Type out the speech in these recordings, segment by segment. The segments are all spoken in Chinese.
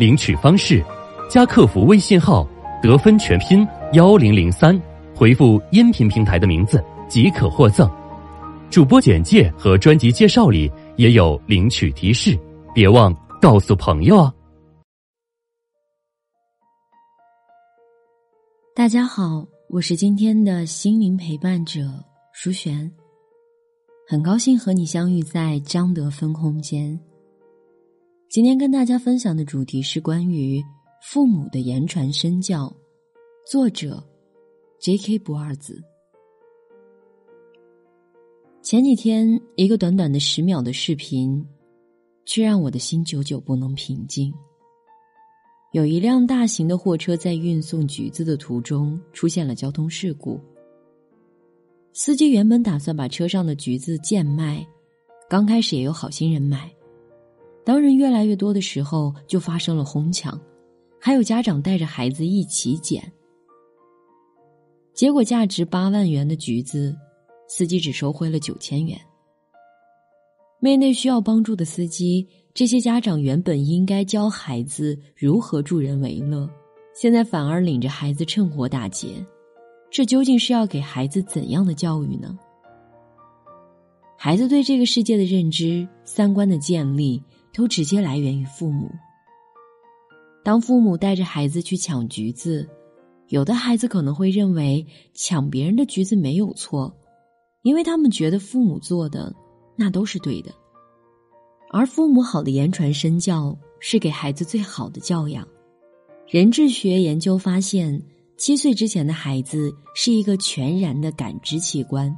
领取方式：加客服微信号“得分全拼幺零零三”，回复音频平台的名字即可获赠。主播简介和专辑介绍里也有领取提示，别忘告诉朋友啊！大家好，我是今天的心灵陪伴者舒璇。很高兴和你相遇在张德芬空间。今天跟大家分享的主题是关于父母的言传身教，作者 J.K. 不二子。前几天一个短短的十秒的视频，却让我的心久久不能平静。有一辆大型的货车在运送橘子的途中出现了交通事故。司机原本打算把车上的橘子贱卖，刚开始也有好心人买。当人越来越多的时候，就发生了哄抢，还有家长带着孩子一起捡。结果价值八万元的橘子，司机只收回了九千元。面对需要帮助的司机，这些家长原本应该教孩子如何助人为乐，现在反而领着孩子趁火打劫。这究竟是要给孩子怎样的教育呢？孩子对这个世界的认知、三观的建立，都直接来源于父母。当父母带着孩子去抢橘子，有的孩子可能会认为抢别人的橘子没有错，因为他们觉得父母做的那都是对的。而父母好的言传身教，是给孩子最好的教养。人智学研究发现。七岁之前的孩子是一个全然的感知器官，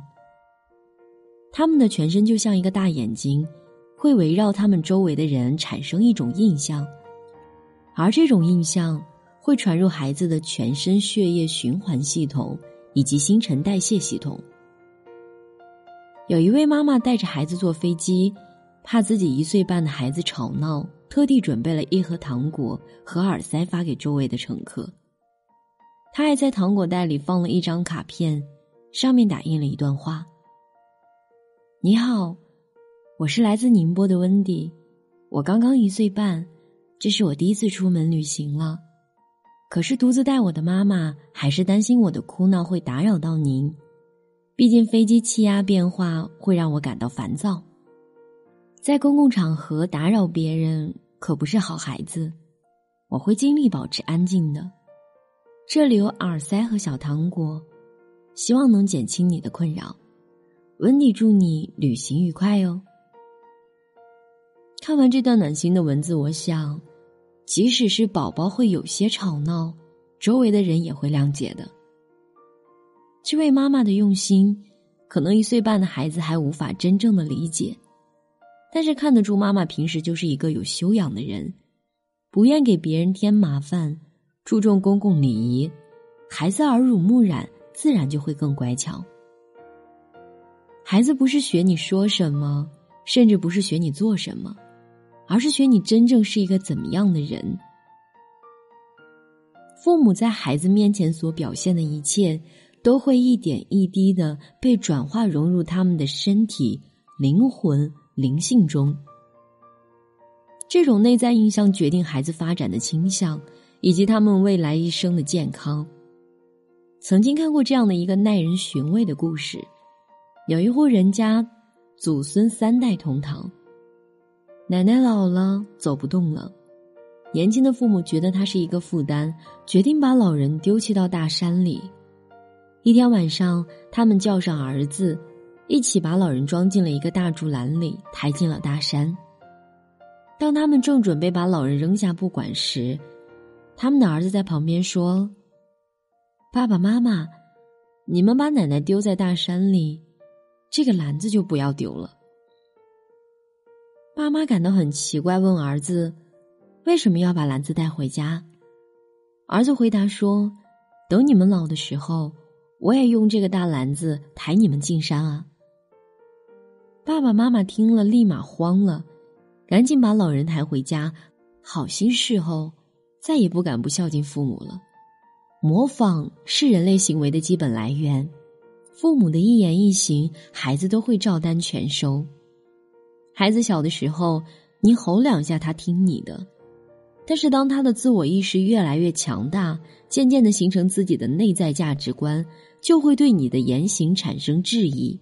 他们的全身就像一个大眼睛，会围绕他们周围的人产生一种印象，而这种印象会传入孩子的全身血液循环系统以及新陈代谢系统。有一位妈妈带着孩子坐飞机，怕自己一岁半的孩子吵闹，特地准备了一盒糖果和耳塞发给周围的乘客。他还在糖果袋里放了一张卡片，上面打印了一段话：“你好，我是来自宁波的温迪，我刚刚一岁半，这是我第一次出门旅行了。可是独自带我的妈妈还是担心我的哭闹会打扰到您，毕竟飞机气压变化会让我感到烦躁，在公共场合打扰别人可不是好孩子，我会尽力保持安静的。”这里有耳塞和小糖果，希望能减轻你的困扰。温迪祝你旅行愉快哦。看完这段暖心的文字，我想，即使是宝宝会有些吵闹，周围的人也会谅解的。这位妈妈的用心，可能一岁半的孩子还无法真正的理解，但是看得出妈妈平时就是一个有修养的人，不愿给别人添麻烦。注重公共礼仪，孩子耳濡目染，自然就会更乖巧。孩子不是学你说什么，甚至不是学你做什么，而是学你真正是一个怎么样的人。父母在孩子面前所表现的一切，都会一点一滴的被转化融入他们的身体、灵魂、灵性中。这种内在印象决定孩子发展的倾向。以及他们未来一生的健康。曾经看过这样的一个耐人寻味的故事：有一户人家，祖孙三代同堂。奶奶老了，走不动了，年轻的父母觉得他是一个负担，决定把老人丢弃到大山里。一天晚上，他们叫上儿子，一起把老人装进了一个大竹篮里，抬进了大山。当他们正准备把老人扔下不管时，他们的儿子在旁边说：“爸爸妈妈，你们把奶奶丢在大山里，这个篮子就不要丢了。”爸妈感到很奇怪，问儿子：“为什么要把篮子带回家？”儿子回答说：“等你们老的时候，我也用这个大篮子抬你们进山啊。”爸爸妈妈听了，立马慌了，赶紧把老人抬回家，好心事后，再也不敢不孝敬父母了。模仿是人类行为的基本来源，父母的一言一行，孩子都会照单全收。孩子小的时候，你吼两下，他听你的。但是，当他的自我意识越来越强大，渐渐的形成自己的内在价值观，就会对你的言行产生质疑。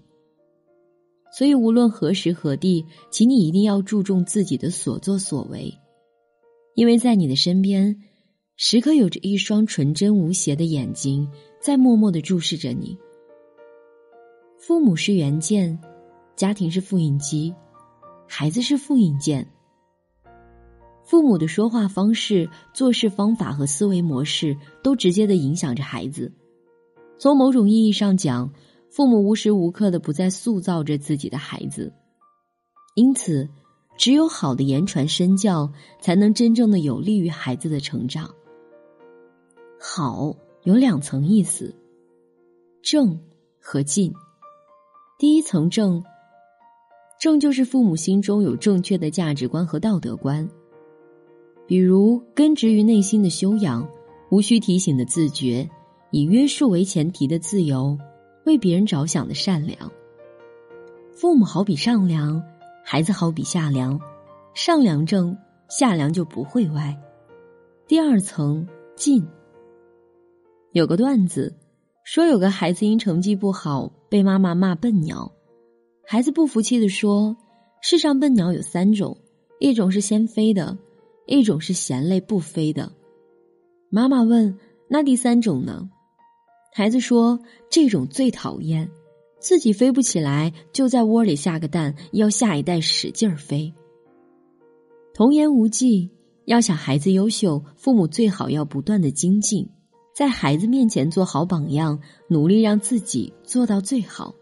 所以，无论何时何地，请你一定要注重自己的所作所为，因为在你的身边，时刻有着一双纯真无邪的眼睛，在默默的注视着你。父母是原件，家庭是复印机，孩子是复印件。父母的说话方式、做事方法和思维模式，都直接的影响着孩子。从某种意义上讲，父母无时无刻的不在塑造着自己的孩子。因此，只有好的言传身教，才能真正的有利于孩子的成长。好有两层意思：正和进。第一层正，正就是父母心中有正确的价值观和道德观。比如根植于内心的修养，无需提醒的自觉，以约束为前提的自由，为别人着想的善良。父母好比上梁，孩子好比下梁，上梁正，下梁就不会歪。第二层进。有个段子说，有个孩子因成绩不好被妈妈骂笨鸟，孩子不服气的说：“世上笨鸟有三种，一种是先飞的。”一种是嫌累不飞的，妈妈问：“那第三种呢？”孩子说：“这种最讨厌，自己飞不起来，就在窝里下个蛋，要下一代使劲儿飞。”童言无忌，要想孩子优秀，父母最好要不断的精进，在孩子面前做好榜样，努力让自己做到最好。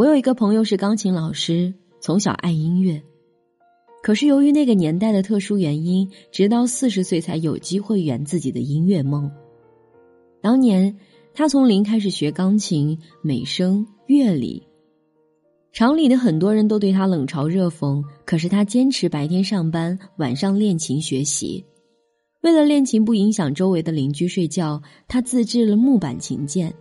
我有一个朋友是钢琴老师，从小爱音乐。可是由于那个年代的特殊原因，直到四十岁才有机会圆自己的音乐梦。当年他从零开始学钢琴、美声、乐理，厂里的很多人都对他冷嘲热讽。可是他坚持白天上班，晚上练琴学习。为了练琴不影响周围的邻居睡觉，他自制了木板琴键，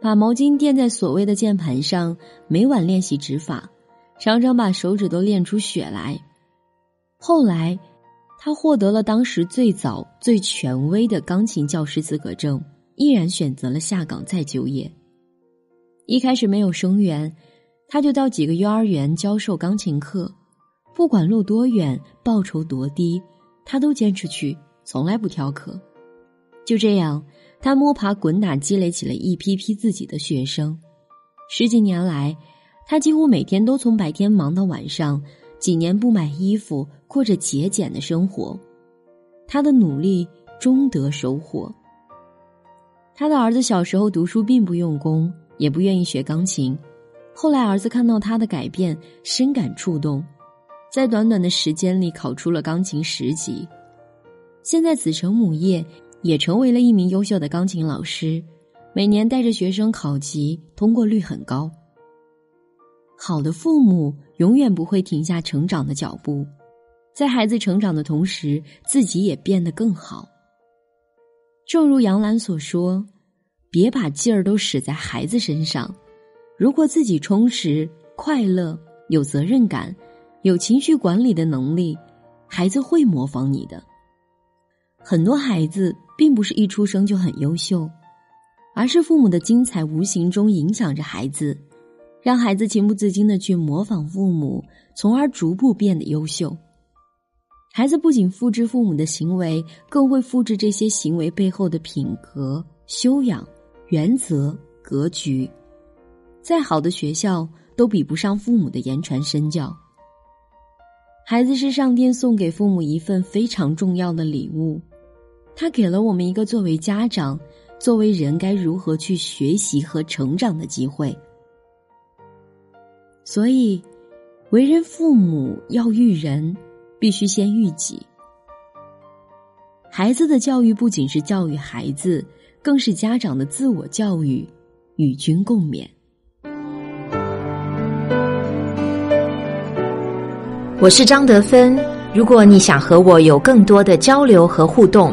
把毛巾垫在所谓的键盘上，每晚练习指法。常常把手指都练出血来。后来，他获得了当时最早、最权威的钢琴教师资格证，毅然选择了下岗再就业。一开始没有生源，他就到几个幼儿园教授钢琴课，不管路多远，报酬多低，他都坚持去，从来不挑课。就这样，他摸爬滚打，积累起了一批批自己的学生。十几年来。他几乎每天都从白天忙到晚上，几年不买衣服，过着节俭的生活。他的努力终得收获。他的儿子小时候读书并不用功，也不愿意学钢琴。后来儿子看到他的改变，深感触动，在短短的时间里考出了钢琴十级。现在子承母业，也成为了一名优秀的钢琴老师，每年带着学生考级，通过率很高。好的父母永远不会停下成长的脚步，在孩子成长的同时，自己也变得更好。正如杨澜所说：“别把劲儿都使在孩子身上，如果自己充实、快乐、有责任感、有情绪管理的能力，孩子会模仿你的。很多孩子并不是一出生就很优秀，而是父母的精彩无形中影响着孩子。”让孩子情不自禁的去模仿父母，从而逐步变得优秀。孩子不仅复制父母的行为，更会复制这些行为背后的品格、修养、原则、格局。再好的学校都比不上父母的言传身教。孩子是上天送给父母一份非常重要的礼物，他给了我们一个作为家长、作为人该如何去学习和成长的机会。所以，为人父母要育人，必须先育己。孩子的教育不仅是教育孩子，更是家长的自我教育，与君共勉。我是张德芬。如果你想和我有更多的交流和互动，